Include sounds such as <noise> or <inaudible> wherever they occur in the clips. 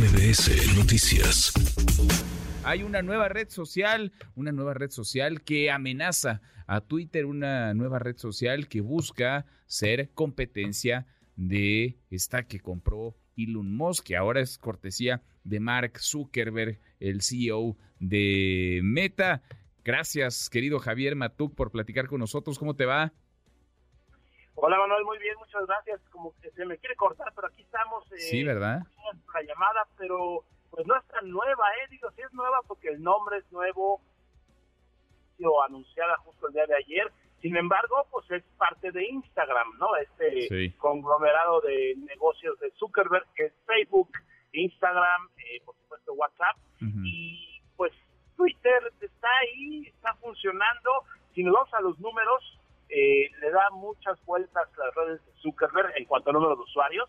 MBS Noticias. Hay una nueva red social, una nueva red social que amenaza a Twitter, una nueva red social que busca ser competencia de esta que compró Elon Musk, que ahora es cortesía de Mark Zuckerberg, el CEO de Meta. Gracias, querido Javier Matuk, por platicar con nosotros. ¿Cómo te va? Hola Manuel, muy bien, muchas gracias. Como que se me quiere cortar, pero aquí estamos. Eh, sí, ¿verdad? La llamada, pero pues no es tan nueva, ¿eh? Digo, sí es nueva porque el nombre es nuevo, sido anunciada justo el día de ayer. Sin embargo, pues es parte de Instagram, ¿no? Este conglomerado de negocios de Zuckerberg, que es Facebook, Instagram, eh, por supuesto WhatsApp. Y pues Twitter está ahí, está funcionando. Si nos vamos a los números, eh, le da muchas vueltas las redes de Zuckerberg en cuanto a número de usuarios.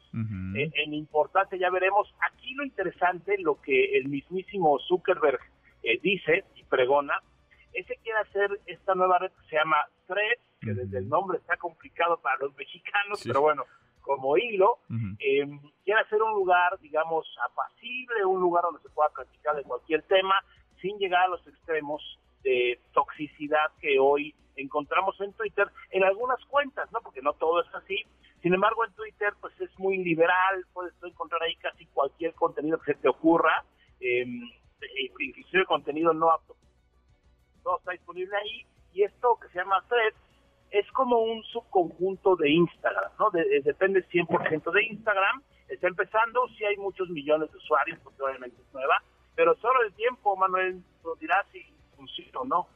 Eh, en importancia ya veremos. Aquí lo interesante, lo que el mismísimo Zuckerberg eh, dice y pregona, es que quiere hacer esta nueva red que se llama Threads, que desde el nombre está complicado para los mexicanos, pero bueno, como hilo, quiere hacer un lugar, digamos, apacible, un lugar donde se pueda platicar de cualquier tema, sin llegar a los extremos de toxicidad que hoy encontramos en Twitter en algunas cuentas, ¿no? Porque no todo es así. Sin embargo, en Twitter, pues es muy liberal, puedes encontrar ahí casi cualquier contenido que se te ocurra, eh, inclusive contenido no apto. Todo está disponible ahí. Y esto que se llama Threads es como un subconjunto de Instagram, ¿no? depende 100% de Instagram. Está empezando, sí hay muchos millones de usuarios, porque obviamente es nueva, pero solo el tiempo, Manuel, lo dirá si funciona o no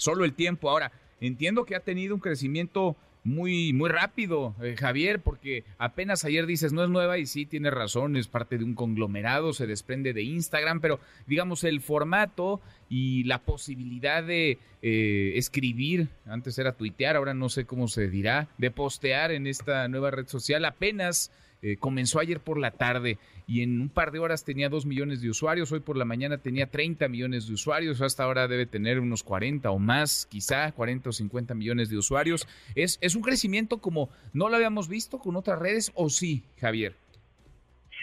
solo el tiempo. Ahora, entiendo que ha tenido un crecimiento muy, muy rápido, eh, Javier, porque apenas ayer dices no es nueva y sí tiene razón, es parte de un conglomerado, se desprende de Instagram, pero digamos el formato y la posibilidad de eh, escribir, antes era tuitear, ahora no sé cómo se dirá, de postear en esta nueva red social, apenas eh, comenzó ayer por la tarde y en un par de horas tenía 2 millones de usuarios, hoy por la mañana tenía 30 millones de usuarios, hasta ahora debe tener unos 40 o más, quizá 40 o 50 millones de usuarios. ¿Es, es un crecimiento como no lo habíamos visto con otras redes o sí, Javier?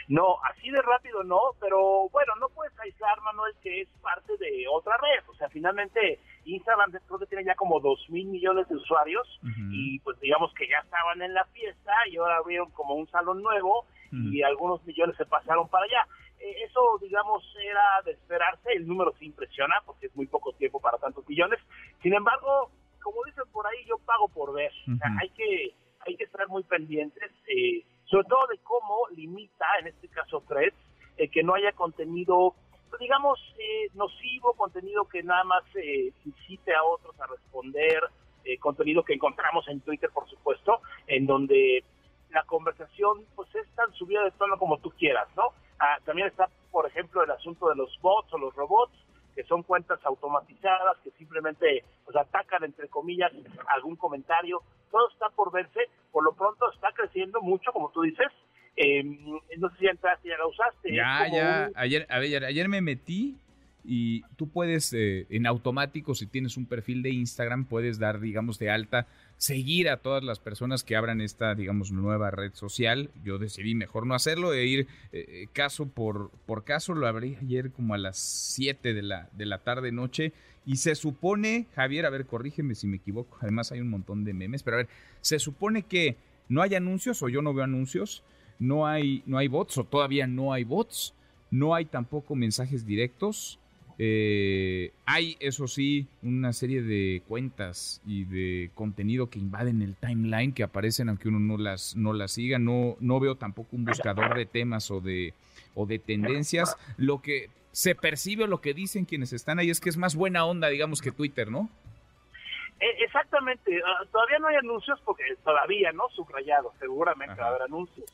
No, así de rápido no, pero bueno, no puedes aislar, Manuel, que es parte de otra red. O sea, finalmente Instagram creo que tiene ya como dos mil millones de usuarios y pues digamos que ya estaban en la fiesta y ahora abrieron como un salón nuevo y algunos millones se pasaron para allá. Eh, eso, digamos, era de esperarse, el número se impresiona porque es muy poco tiempo para tantos millones. Sin embargo, como dicen por ahí, yo pago por ver. O sea, hay que hay que estar muy pendientes. Eh, sobre todo de cómo limita, en este caso Threads, eh, que no haya contenido, digamos, eh, nocivo, contenido que nada más eh, incite a otros a responder, eh, contenido que encontramos en Twitter, por supuesto, en donde la conversación pues es tan subida de tono como tú quieras, ¿no? Ah, también está, por ejemplo, el asunto de los bots o los robots, que son cuentas automatizadas que simplemente pues atacan entre comillas algún comentario todo está por verse por lo pronto está creciendo mucho como tú dices eh, no sé si ya entraste ya la usaste ya ya ayer ayer ayer me metí y tú puedes eh, en automático si tienes un perfil de Instagram puedes dar digamos de alta seguir a todas las personas que abran esta, digamos, nueva red social. Yo decidí mejor no hacerlo, e ir eh, eh, caso por, por caso. Lo abrí ayer como a las 7 de la, de la tarde, noche. Y se supone, Javier, a ver, corrígeme si me equivoco. Además hay un montón de memes, pero a ver, se supone que no hay anuncios o yo no veo anuncios. No hay, no hay bots o todavía no hay bots. No hay tampoco mensajes directos eh, hay, eso sí, una serie de cuentas y de contenido que invaden el timeline, que aparecen aunque uno no las, no las siga. No, no veo tampoco un buscador de temas o de, o de tendencias. Lo que se percibe o lo que dicen quienes están ahí es que es más buena onda, digamos, que Twitter, ¿no? Eh, exactamente, ah, todavía no hay anuncios porque todavía, ¿no? Subrayado, seguramente va a haber anuncios.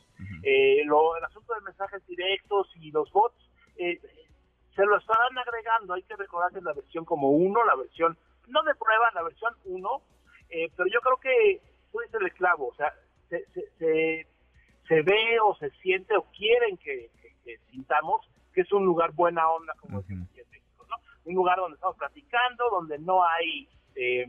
Eh, lo, el asunto de mensajes directos y los bots, eh, se lo estarán agregando, hay que recordar que es la versión como uno, la versión, no de prueba, la versión uno, eh, pero yo creo que tú dices el clavo, o sea, se, se, se, ve o se siente o quieren que, sintamos que es un lugar buena onda, como decimos aquí en México, ¿no? Un lugar donde estamos platicando, donde no hay eh,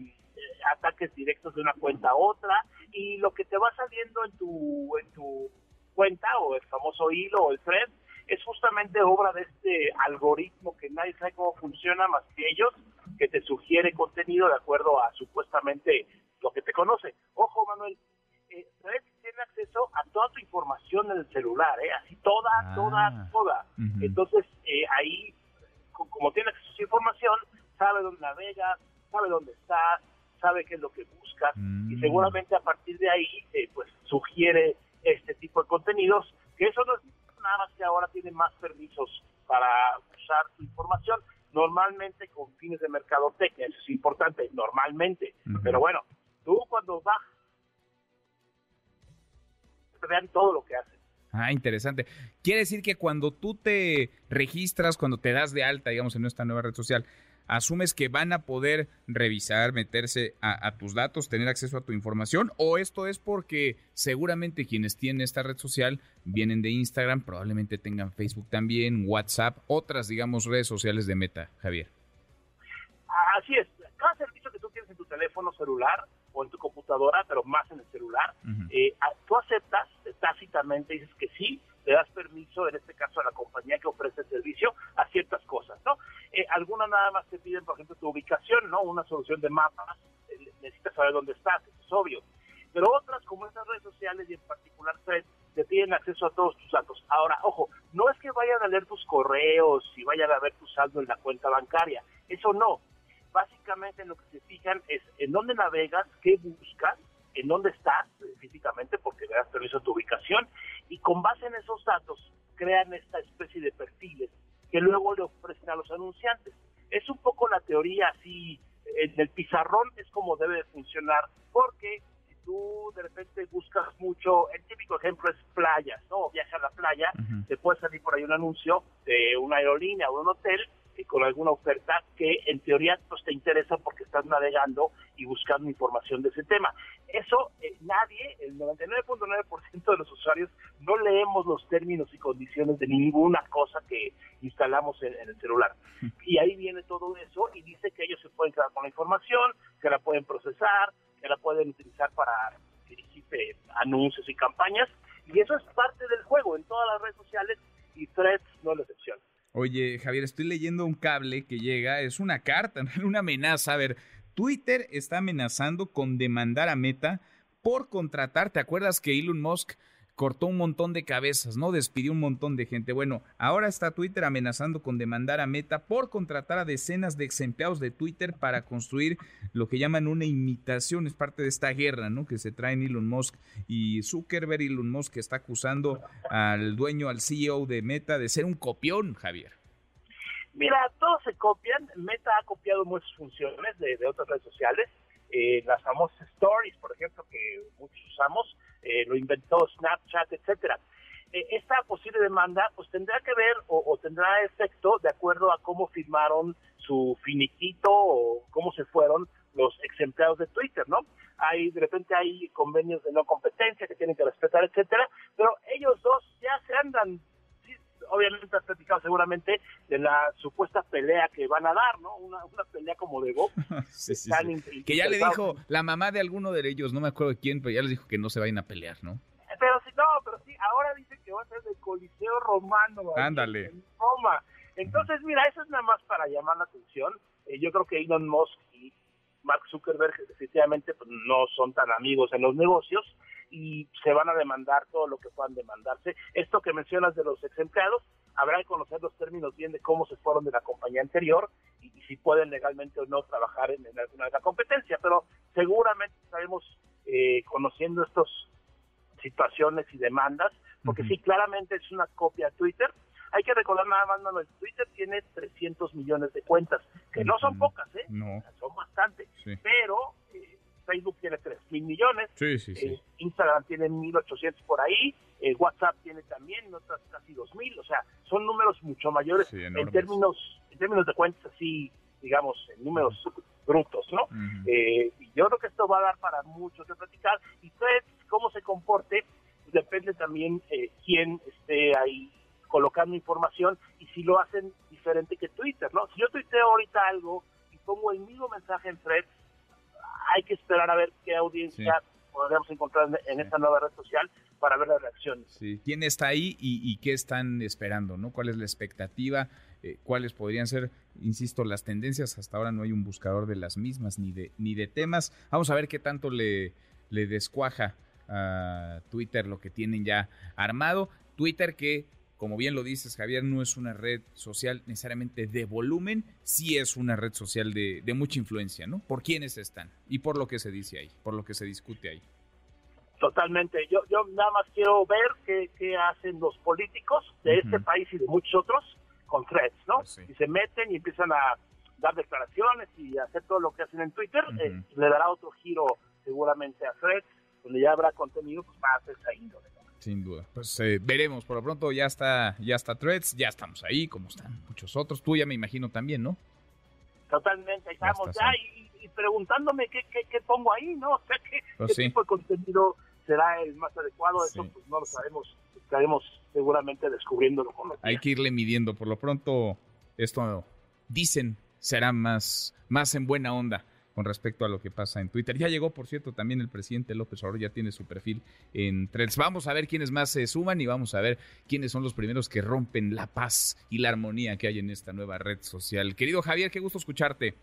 ataques directos de una cuenta a otra, y lo que te va saliendo en tu, en tu cuenta o el famoso hilo o el thread es justamente obra de este algoritmo que nadie sabe cómo funciona más que ellos, que te sugiere contenido de acuerdo a supuestamente lo que te conoce. Ojo, Manuel, eh, tiene acceso a toda tu información en el celular, ¿eh? así toda, toda, Ah. toda. Ujú. Entonces, eh, ahí, co- como tiene acceso a su información, sabe dónde navegas, sabe dónde estás, sabe qué es lo que buscas, y Mm. seguramente a partir de ahí, eh, pues sugiere tipo de contenidos, que eso no es nada más que ahora tiene más permisos para usar tu información, normalmente con fines de mercadotecnia, eso es importante, normalmente, pero bueno, tú cuando bajas, vean todo lo que haces. Ah, interesante. Quiere decir que cuando tú te registras, cuando te das de alta, digamos, en esta nueva red social, asumes que van a poder revisar, meterse a, a tus datos, tener acceso a tu información, o esto es porque seguramente quienes tienen esta red social vienen de Instagram, probablemente tengan Facebook también, WhatsApp, otras, digamos, redes sociales de Meta, Javier. Así es, cada servicio que tú tienes en tu teléfono celular o en tu computadora, pero más en el celular, eh, tú aceptas tácitamente, dices que sí, le das permiso, en este caso a la compañía que ofrece el servicio, a ciertas cosas, ¿no? Eh, algunas nada más te piden, por ejemplo, tu ubicación, ¿no? Una solución de mapas, eh, necesitas saber dónde estás, eso es obvio. Pero otras, como estas redes sociales y en particular Threads, te piden acceso a todos tus datos. Ahora, ojo, no es que vayan a leer tus correos y vayan a ver tu saldo en la cuenta bancaria, eso no. Básicamente en lo que se fijan es en dónde navegas, qué buscas, en dónde estás físicamente, porque le das permiso a tu ubicación, y con base en esos datos crean esta especie de perfiles que luego le ofrecen a los anunciantes. Es un poco la teoría así, en el pizarrón es como debe de funcionar, porque si tú de repente buscas mucho, el típico ejemplo es playas, ¿no? Viaja a la playa, Ujú. te puede salir por ahí un anuncio de una aerolínea o un hotel eh, con alguna oferta que en teoría pues te interesa porque estás navegando y buscando información de ese tema. Eso eh, nadie, el 99.9% de los usuarios no leemos los términos y condiciones de ninguna cosa que instalamos en, en el celular. Y ahí viene todo eso y dice que ellos se pueden quedar con la información, que la pueden procesar, que la pueden utilizar para dirigirte anuncios y campañas. Y eso es parte del juego en todas las redes sociales y Threads no es la excepción. Oye, Javier, estoy leyendo un cable que llega, es una carta, <laughs> una amenaza. A ver, Twitter está amenazando con demandar a Meta por contratar. ¿Te acuerdas que Elon Musk cortó un montón de cabezas, ¿no? Despidió un montón de gente. Bueno, ahora está Twitter amenazando con demandar a Meta por contratar a decenas de ex empleados de Twitter para construir lo que llaman una imitación. Es parte de esta guerra, ¿no? Que se traen Elon Musk y Zuckerberg. Elon Musk está acusando al dueño, al CEO de Meta de ser un copión, Javier. Mira, todos se copian. Meta ha copiado muchas funciones de, de otras redes sociales. Eh, las famosas stories, por ejemplo, que muchos usamos, eh, lo inventó Snapchat, etcétera. Eh, esta posible demanda, pues tendrá que ver o, tendrá efecto de acuerdo a cómo firmaron su finiquito o cómo se fueron los ex empleados de Twitter, ¿no? Hay, de repente hay convenios de no competencia que tienen que respetar, etcétera, obviamente has platicado seguramente de la supuesta pelea que van a dar, ¿no? Una, una pelea como de box. <laughs> Sí, sí, Que ya le dijo la mamá de alguno de ellos, no me acuerdo de quién, pero ya les dijo que no se vayan a pelear, ¿no? Pero sí, no, pero sí, ahora dice que va a ser del Coliseo Romano. Ándale. En Roma. Entonces, mira, eso es nada más para llamar la atención. Eh, yo creo que Elon Musk y Mark Zuckerberg definitivamente pues, no son tan amigos en los negocios y se van a demandar todo lo que puedan demandarse. Esto que mencionas de los ex empleados, habrá que conocer los términos bien de cómo se fueron de la compañía anterior y, y si pueden legalmente o no trabajar en, en alguna de la competencia, pero seguramente estaremos eh, conociendo estos situaciones y demandas, porque Ujú. sí, claramente es una copia de Twitter. Hay que recordar nada más, Manuel, Twitter tiene 300 millones de cuentas, que no son pocas, ¿eh? No, Son bastantes, sí. pero Facebook tiene 3 mil millones, Sí, sí, eh, sí. Instagram tiene 1800 por ahí, eh, WhatsApp tiene también otras casi 2000, o sea, son números mucho mayores en términos en términos de cuentas así, digamos, en números brutos, ¿no? Eh, y yo creo que esto va a dar para mucho que platicar. Y Threads, cómo se comporte, pues depende también eh, quién esté ahí colocando información y si lo hacen diferente que Twitter, ¿no? Si yo tuiteo ahorita algo y pongo el mismo mensaje en Threads, hay que esperar a ver qué audiencia podríamos encontrar en, esta nueva red social para ver las reacciones. Sí. ¿Quién está ahí y, qué están esperando? ¿no? ¿Cuál es la expectativa? Eh, ¿Cuáles podrían ser, insisto, las tendencias? Hasta ahora no hay un buscador de las mismas ni de, ni de temas. Vamos a ver qué tanto le, le descuaja a Twitter lo que tienen ya armado. Twitter que como bien lo dices, Javier, no es una red social necesariamente de volumen, sí es una red social de, mucha influencia, ¿no? Por quiénes están y por lo que se dice ahí, por lo que se discute ahí. Totalmente. Yo, yo nada más quiero ver qué, hacen los políticos de este país y de muchos otros con threads, ¿no? Pues y se meten y empiezan a dar declaraciones y hacer todo lo que hacen en Twitter, eh, le dará otro giro seguramente a threads, donde ya habrá contenido pues, más de esa índole. Sin duda. Pues eh, veremos. Por lo pronto ya está, ya está Threads, ya estamos ahí, como están muchos otros. Tú ya me imagino también, ¿no? Totalmente, estamos ya, y, preguntándome qué, qué, pongo ahí, ¿no? <laughs> O sea, qué, pues tipo de contenido será el más adecuado. Eso pues no lo sabemos. Estaremos seguramente descubriéndolo con los Hay que irle midiendo. Por lo pronto, esto dicen será más, más en buena onda con respecto a lo que pasa en Twitter. Ya llegó, por cierto, también el presidente López Obrador, ya tiene su perfil en Threads. Vamos a ver quiénes más se suman y vamos a ver quiénes son los primeros que rompen la paz y la armonía que hay en esta nueva red social. Querido Javier, qué gusto escucharte.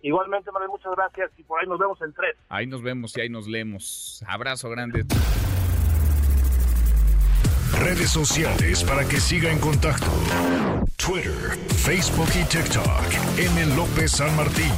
Igualmente, Manuel, muchas gracias y por ahí nos vemos en Threads. Ahí nos vemos y ahí nos leemos. Abrazo grande. Redes sociales para que siga en contacto: Twitter, Facebook y TikTok. M. López San Martín.